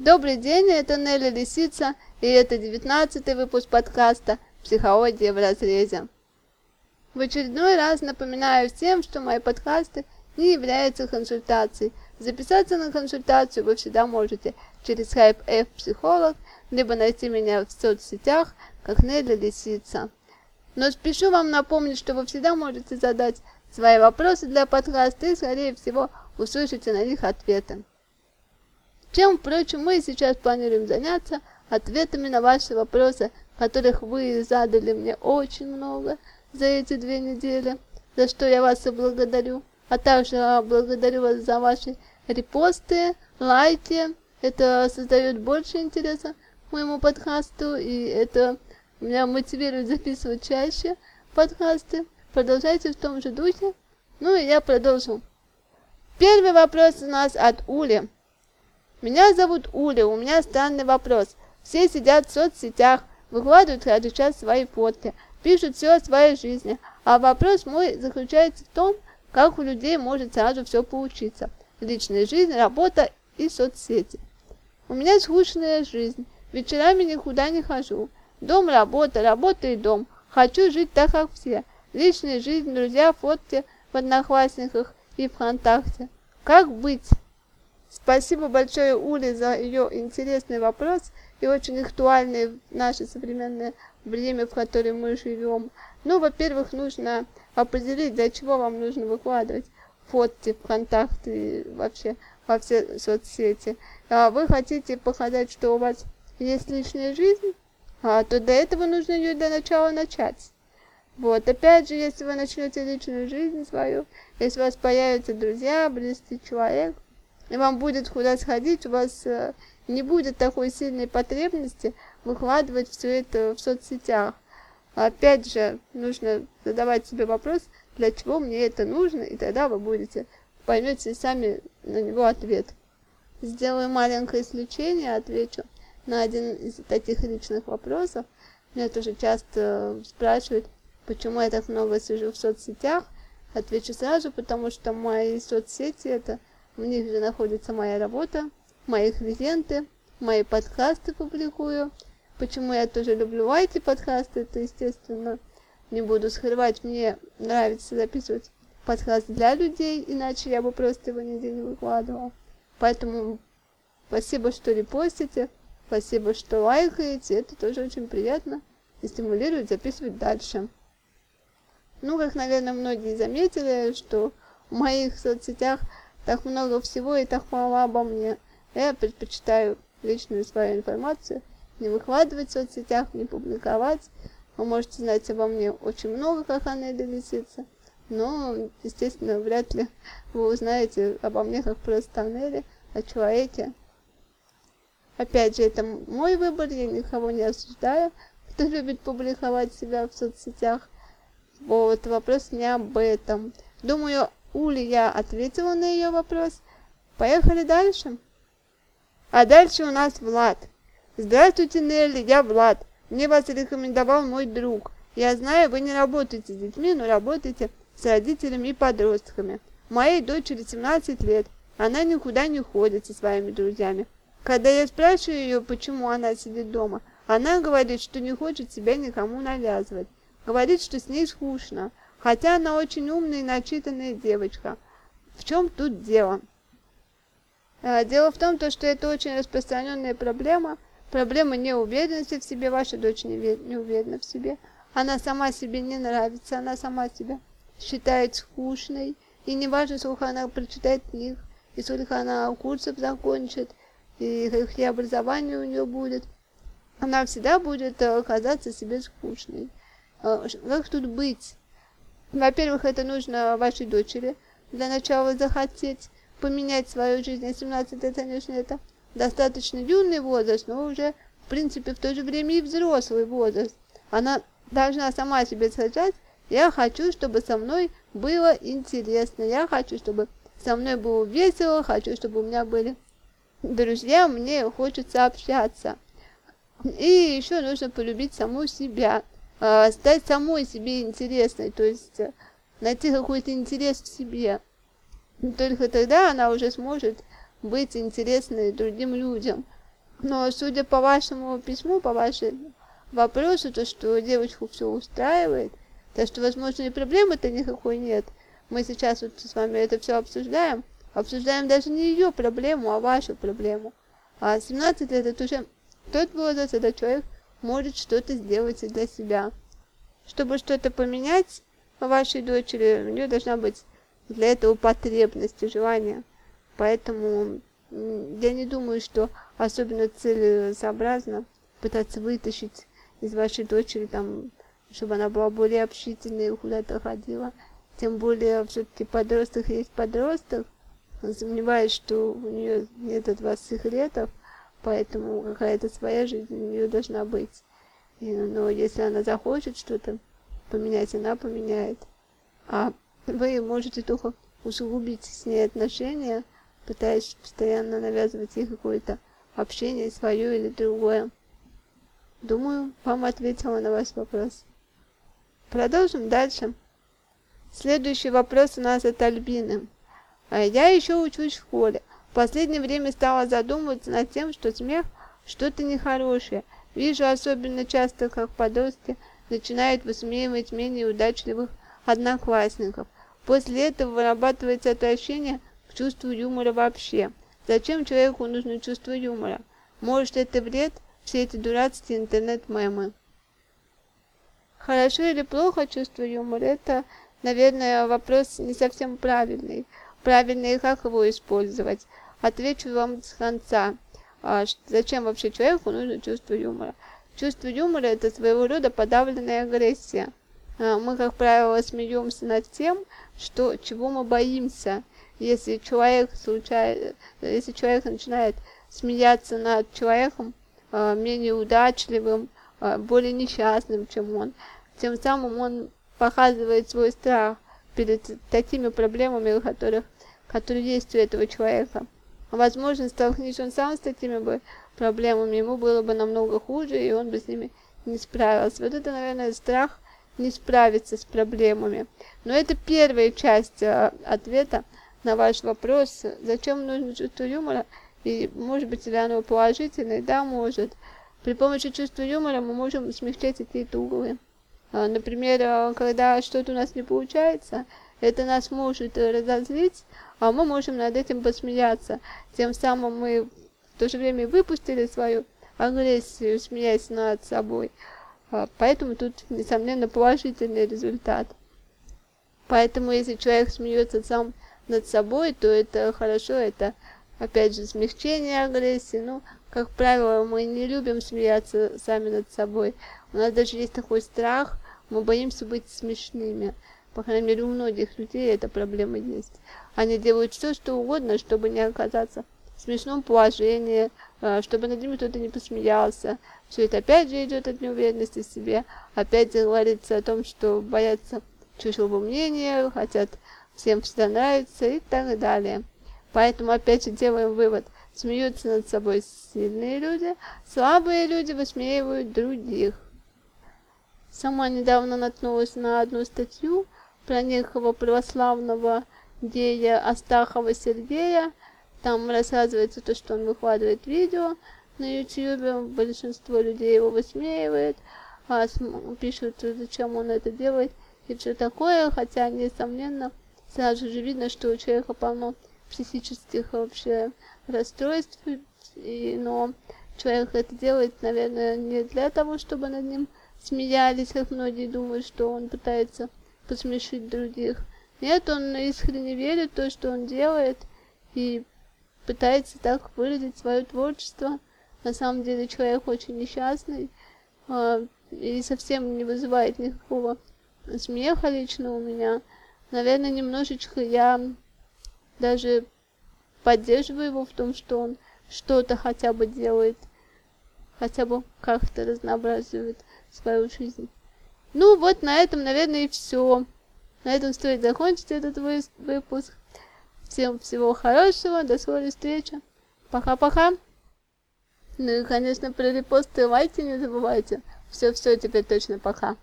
Добрый день, это Нелли Лисица, и это девятнадцатый выпуск подкаста «Психология в разрезе». В очередной раз напоминаю всем, что мои подкасты не являются консультацией. Записаться на консультацию вы всегда можете через Skype F психолог, либо найти меня в соцсетях, как Нелли Лисица. Но спешу вам напомнить, что вы всегда можете задать свои вопросы для подкаста и, скорее всего, услышите на них ответы. Чем, впрочем, мы сейчас планируем заняться ответами на ваши вопросы, которых вы задали мне очень много за эти две недели, за что я вас и благодарю. А также благодарю вас за ваши репосты, лайки. Это создает больше интереса к моему подкасту, и это меня мотивирует записывать чаще подкасты. Продолжайте в том же духе. Ну и я продолжу. Первый вопрос у нас от Ули. Меня зовут Уля, у меня странный вопрос. Все сидят в соцсетях, выкладывают каждый час свои фотки, пишут все о своей жизни. А вопрос мой заключается в том, как у людей может сразу все получиться. Личная жизнь, работа и соцсети. У меня скучная жизнь, вечерами никуда не хожу. Дом, работа, работа и дом. Хочу жить так, как все. Личная жизнь, друзья, фотки в Одноклассниках и ВКонтакте. Как быть? Спасибо большое Уле за ее интересный вопрос и очень актуальный в наше современное время, в котором мы живем. Ну, во-первых, нужно определить, для чего вам нужно выкладывать фотки ВКонтакте и вообще во все соцсети. А вы хотите показать, что у вас есть личная жизнь, а, то для этого нужно ее для начала начать. Вот, опять же, если вы начнете личную жизнь свою, если у вас появятся друзья, близкий человек, и вам будет куда сходить, у вас э, не будет такой сильной потребности выкладывать все это в соцсетях. Опять же, нужно задавать себе вопрос, для чего мне это нужно, и тогда вы будете поймете сами на него ответ. Сделаю маленькое исключение, отвечу на один из таких личных вопросов. Меня тоже часто спрашивают, почему я так много сижу в соцсетях. Отвечу сразу, потому что мои соцсети это в них же находится моя работа, мои клиенты, мои подкасты публикую. Почему я тоже люблю эти подкасты, это естественно не буду скрывать, мне нравится записывать подкаст для людей, иначе я бы просто его нигде не выкладывала. Поэтому спасибо, что репостите, спасибо, что лайкаете, это тоже очень приятно и стимулирует записывать дальше. Ну, как, наверное, многие заметили, что в моих соцсетях так много всего и так мало обо мне. Я предпочитаю личную свою информацию не выкладывать в соцсетях, не публиковать. Вы можете знать обо мне очень много, как она лисица, но, естественно, вряд ли вы узнаете обо мне как просто Анели, о человеке. Опять же, это мой выбор, я никого не осуждаю, кто любит публиковать себя в соцсетях. Вот, вопрос не об этом. Думаю, Ули ответила на ее вопрос. Поехали дальше. А дальше у нас Влад. Здравствуйте, Нелли, я Влад. Мне вас рекомендовал мой друг. Я знаю, вы не работаете с детьми, но работаете с родителями и подростками. Моей дочери 17 лет. Она никуда не ходит со своими друзьями. Когда я спрашиваю ее, почему она сидит дома, она говорит, что не хочет себя никому навязывать. Говорит, что с ней скучно. Хотя она очень умная и начитанная девочка. В чем тут дело? А, дело в том, то, что это очень распространенная проблема. Проблема неуверенности в себе. Ваша дочь не, уверена в себе. Она сама себе не нравится. Она сама себя считает скучной. И не важно, сколько она прочитает книг, и сколько она курсов закончит, и какие образования у нее будет. Она всегда будет э, казаться себе скучной. А, как тут быть? Во-первых, это нужно вашей дочери для начала захотеть поменять свою жизнь. А 17 это, конечно, это достаточно юный возраст, но уже, в принципе, в то же время и взрослый возраст. Она должна сама себе сказать, я хочу, чтобы со мной было интересно, я хочу, чтобы со мной было весело, хочу, чтобы у меня были друзья, мне хочется общаться. И еще нужно полюбить саму себя. А, стать самой себе интересной, то есть э, найти какой-то интерес в себе. Только тогда она уже сможет быть интересной другим людям. Но судя по вашему письму, по вашему вопросу, то, что девочку все устраивает, то, что, возможно, и проблемы-то никакой нет. Мы сейчас вот с вами это все обсуждаем. Обсуждаем даже не ее проблему, а вашу проблему. А 17 лет это уже тот возраст, когда человек может что-то сделать для себя. Чтобы что-то поменять вашей дочери, у нее должна быть для этого потребность и желание. Поэтому я не думаю, что особенно целесообразно пытаться вытащить из вашей дочери, там, чтобы она была более общительной и куда-то ходила. Тем более, все-таки подросток есть подросток. Сомневаюсь, что у нее нет от вас секретов, поэтому какая-то своя жизнь у нее должна быть. И, но если она захочет что-то поменять, она поменяет. А вы можете только усугубить с ней отношения, пытаясь постоянно навязывать ей какое-то общение свое или другое. Думаю, вам ответила на ваш вопрос. Продолжим дальше. Следующий вопрос у нас от Альбины. А я еще учусь в школе. В последнее время стала задумываться над тем, что смех что-то нехорошее. Вижу особенно часто, как подростки начинают высмеивать менее удачливых одноклассников. После этого вырабатывается отвращение к чувству юмора вообще. Зачем человеку нужно чувство юмора? Может, это вред? Все эти дурацкие интернет-мемы. Хорошо или плохо чувство юмора? Это, наверное, вопрос не совсем правильный. Правильный, как его использовать? Отвечу вам с конца. А, зачем вообще человеку нужно чувство юмора? Чувство юмора – это своего рода подавленная агрессия. А, мы, как правило, смеемся над тем, что, чего мы боимся. Если человек, случай, если человек начинает смеяться над человеком э, менее удачливым, э, более несчастным, чем он, тем самым он показывает свой страх перед такими проблемами, которых, которые есть у этого человека. Возможно, столкнись он сам с такими бы проблемами, ему было бы намного хуже, и он бы с ними не справился. Вот это, наверное, страх не справиться с проблемами. Но это первая часть э, ответа на ваш вопрос, зачем нужно чувство юмора, и может быть ли оно положительное, да, может. При помощи чувства юмора мы можем смягчать какие-то углы. А, например, э, когда что-то у нас не получается, это нас может разозлить, а мы можем над этим посмеяться. Тем самым мы в то же время выпустили свою агрессию, смеясь над собой. Поэтому тут, несомненно, положительный результат. Поэтому, если человек смеется сам над собой, то это хорошо, это, опять же, смягчение агрессии. Ну, как правило, мы не любим смеяться сами над собой. У нас даже есть такой страх, мы боимся быть смешными. По крайней мере, у многих людей эта проблема есть. Они делают все, что угодно, чтобы не оказаться в смешном положении, а, чтобы над ними кто-то не посмеялся. Все это опять же идет от неуверенности в себе. Опять говорится о том, что боятся чужого мнения, хотят всем всегда нравится и так далее. Поэтому опять же делаем вывод. Смеются над собой сильные люди, слабые люди высмеивают других. Сама недавно наткнулась на одну статью про некого православного дея Астахова Сергея, там рассказывается то, что он выкладывает видео на ютьюбе, большинство людей его высмеивает, а пишут, зачем он это делает и все такое, хотя, несомненно, сразу же видно, что у человека полно психических вообще расстройств, и, но человек это делает, наверное, не для того, чтобы над ним смеялись, как многие думают, что он пытается посмешить других. Нет, он искренне верит в то, что он делает, и пытается так выразить свое творчество. На самом деле человек очень несчастный э, и совсем не вызывает никакого смеха лично у меня. Наверное, немножечко я даже поддерживаю его в том, что он что-то хотя бы делает, хотя бы как-то разнообразивает свою жизнь. Ну вот на этом, наверное, и все. На этом стоит закончить этот выпуск. Всем всего хорошего, до скорой встречи. Пока-пока. Ну и, конечно, про репосты лайки не забывайте. Все-все, теперь точно пока.